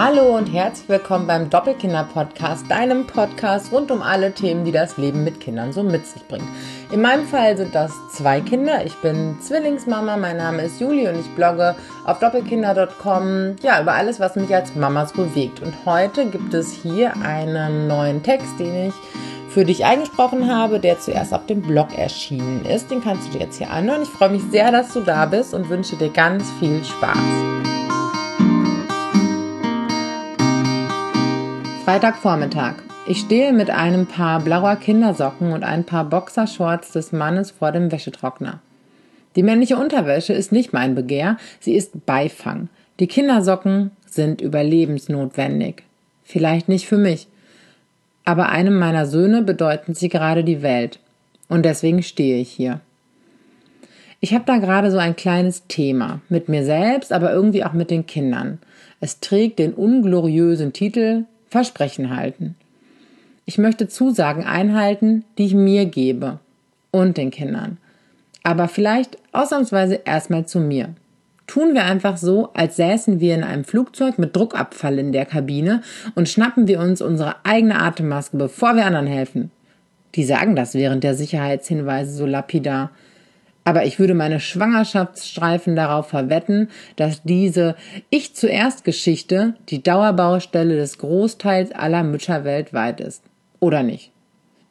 Hallo und herzlich willkommen beim Doppelkinder-Podcast, deinem Podcast rund um alle Themen, die das Leben mit Kindern so mit sich bringt. In meinem Fall sind das zwei Kinder. Ich bin Zwillingsmama, mein Name ist Juli und ich blogge auf doppelkinder.com ja, über alles, was mich als Mama so bewegt. Und heute gibt es hier einen neuen Text, den ich für dich eingesprochen habe, der zuerst auf dem Blog erschienen ist. Den kannst du dir jetzt hier anhören. Ich freue mich sehr, dass du da bist und wünsche dir ganz viel Spaß. Freitagvormittag. Ich stehe mit einem Paar blauer Kindersocken und ein paar Boxershorts des Mannes vor dem Wäschetrockner. Die männliche Unterwäsche ist nicht mein Begehr, sie ist Beifang. Die Kindersocken sind überlebensnotwendig. Vielleicht nicht für mich, aber einem meiner Söhne bedeuten sie gerade die Welt. Und deswegen stehe ich hier. Ich habe da gerade so ein kleines Thema mit mir selbst, aber irgendwie auch mit den Kindern. Es trägt den ungloriösen Titel Versprechen halten. Ich möchte Zusagen einhalten, die ich mir gebe und den Kindern. Aber vielleicht ausnahmsweise erstmal zu mir. Tun wir einfach so, als säßen wir in einem Flugzeug mit Druckabfall in der Kabine und schnappen wir uns unsere eigene Atemmaske, bevor wir anderen helfen. Die sagen das während der Sicherheitshinweise so lapidar. Aber ich würde meine Schwangerschaftsstreifen darauf verwetten, dass diese Ich zuerst Geschichte die Dauerbaustelle des Großteils aller Mütter weltweit ist. Oder nicht?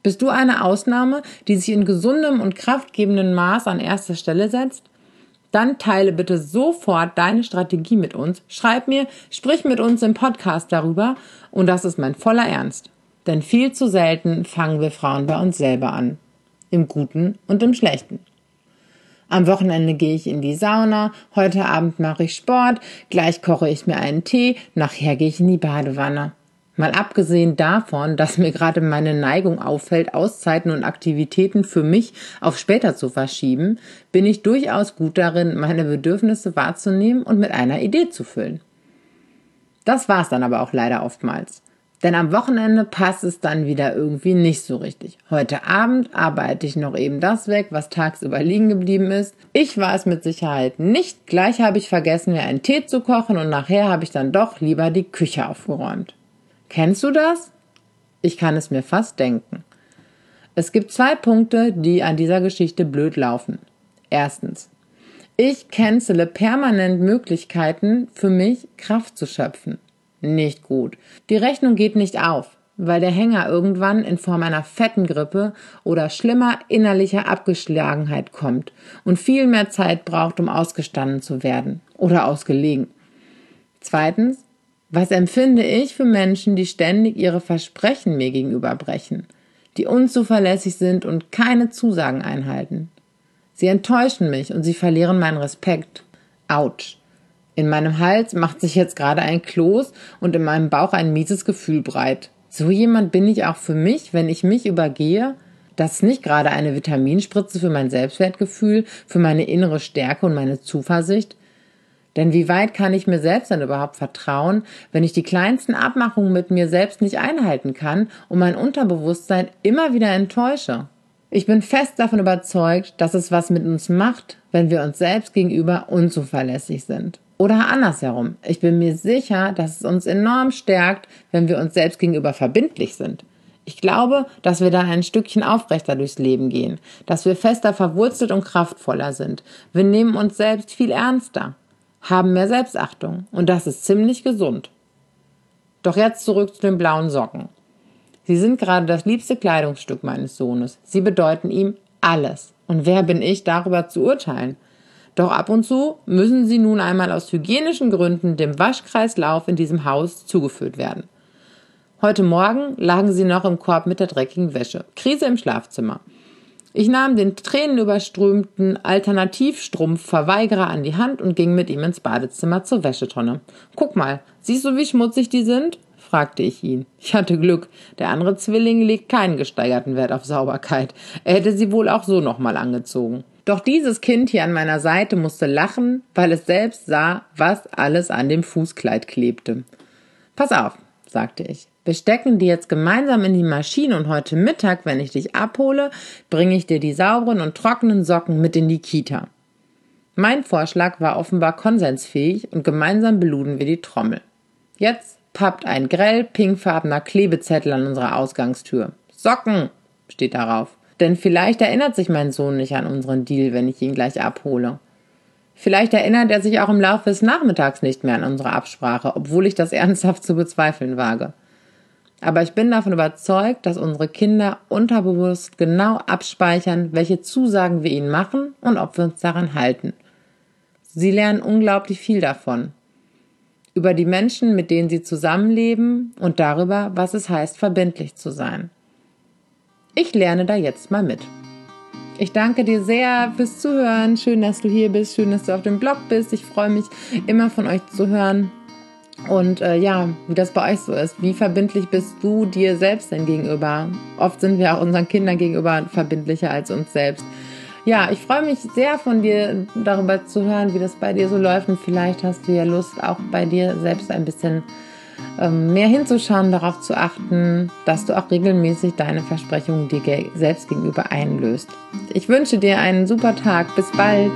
Bist du eine Ausnahme, die sich in gesundem und kraftgebendem Maß an erster Stelle setzt? Dann teile bitte sofort deine Strategie mit uns. Schreib mir, sprich mit uns im Podcast darüber. Und das ist mein voller Ernst. Denn viel zu selten fangen wir Frauen bei uns selber an. Im Guten und im Schlechten. Am Wochenende gehe ich in die Sauna, heute Abend mache ich Sport, gleich koche ich mir einen Tee, nachher gehe ich in die Badewanne. Mal abgesehen davon, dass mir gerade meine Neigung auffällt, Auszeiten und Aktivitäten für mich auf später zu verschieben, bin ich durchaus gut darin, meine Bedürfnisse wahrzunehmen und mit einer Idee zu füllen. Das war's dann aber auch leider oftmals. Denn am Wochenende passt es dann wieder irgendwie nicht so richtig. Heute Abend arbeite ich noch eben das weg, was tagsüber liegen geblieben ist. Ich war es mit Sicherheit nicht. Gleich habe ich vergessen, mir einen Tee zu kochen und nachher habe ich dann doch lieber die Küche aufgeräumt. Kennst du das? Ich kann es mir fast denken. Es gibt zwei Punkte, die an dieser Geschichte blöd laufen. Erstens. Ich cancele permanent Möglichkeiten für mich, Kraft zu schöpfen. Nicht gut. Die Rechnung geht nicht auf, weil der Hänger irgendwann in Form einer fetten Grippe oder schlimmer innerlicher Abgeschlagenheit kommt und viel mehr Zeit braucht, um ausgestanden zu werden oder ausgelegen. Zweitens, was empfinde ich für Menschen, die ständig ihre Versprechen mir gegenüber brechen, die unzuverlässig sind und keine Zusagen einhalten? Sie enttäuschen mich und sie verlieren meinen Respekt. Autsch. In meinem Hals macht sich jetzt gerade ein Kloß und in meinem Bauch ein mieses Gefühl breit. So jemand bin ich auch für mich, wenn ich mich übergehe? Das ist nicht gerade eine Vitaminspritze für mein Selbstwertgefühl, für meine innere Stärke und meine Zuversicht. Denn wie weit kann ich mir selbst dann überhaupt vertrauen, wenn ich die kleinsten Abmachungen mit mir selbst nicht einhalten kann und mein Unterbewusstsein immer wieder enttäusche? Ich bin fest davon überzeugt, dass es was mit uns macht, wenn wir uns selbst gegenüber unzuverlässig sind. Oder andersherum. Ich bin mir sicher, dass es uns enorm stärkt, wenn wir uns selbst gegenüber verbindlich sind. Ich glaube, dass wir dann ein Stückchen aufrechter durchs Leben gehen, dass wir fester verwurzelt und kraftvoller sind. Wir nehmen uns selbst viel ernster haben mehr Selbstachtung und das ist ziemlich gesund. Doch jetzt zurück zu den blauen Socken. Sie sind gerade das liebste Kleidungsstück meines Sohnes. Sie bedeuten ihm alles. Und wer bin ich, darüber zu urteilen? Doch ab und zu müssen sie nun einmal aus hygienischen Gründen dem Waschkreislauf in diesem Haus zugeführt werden. Heute Morgen lagen sie noch im Korb mit der dreckigen Wäsche. Krise im Schlafzimmer. Ich nahm den tränenüberströmten Alternativstrumpfverweigerer an die Hand und ging mit ihm ins Badezimmer zur Wäschetonne. Guck mal, siehst du, wie schmutzig die sind? fragte ich ihn. Ich hatte Glück. Der andere Zwilling legt keinen gesteigerten Wert auf Sauberkeit. Er hätte sie wohl auch so nochmal angezogen. Doch dieses Kind hier an meiner Seite musste lachen, weil es selbst sah, was alles an dem Fußkleid klebte. Pass auf, sagte ich. Wir stecken die jetzt gemeinsam in die Maschine und heute Mittag, wenn ich dich abhole, bringe ich dir die sauberen und trockenen Socken mit in die Kita. Mein Vorschlag war offenbar konsensfähig und gemeinsam beluden wir die Trommel. Jetzt pappt ein grell pinkfarbener Klebezettel an unserer Ausgangstür. Socken steht darauf. Denn vielleicht erinnert sich mein Sohn nicht an unseren Deal, wenn ich ihn gleich abhole. Vielleicht erinnert er sich auch im Laufe des Nachmittags nicht mehr an unsere Absprache, obwohl ich das ernsthaft zu bezweifeln wage. Aber ich bin davon überzeugt, dass unsere Kinder unterbewusst genau abspeichern, welche Zusagen wir ihnen machen und ob wir uns daran halten. Sie lernen unglaublich viel davon. Über die Menschen, mit denen sie zusammenleben und darüber, was es heißt, verbindlich zu sein. Ich lerne da jetzt mal mit. Ich danke dir sehr fürs Zuhören. Schön, dass du hier bist. Schön, dass du auf dem Blog bist. Ich freue mich immer von euch zu hören. Und äh, ja, wie das bei euch so ist. Wie verbindlich bist du dir selbst denn gegenüber? Oft sind wir auch unseren Kindern gegenüber verbindlicher als uns selbst. Ja, ich freue mich sehr von dir darüber zu hören, wie das bei dir so läuft. Und vielleicht hast du ja Lust, auch bei dir selbst ein bisschen mehr hinzuschauen, darauf zu achten, dass du auch regelmäßig deine Versprechungen dir selbst gegenüber einlöst. Ich wünsche dir einen super Tag. Bis bald.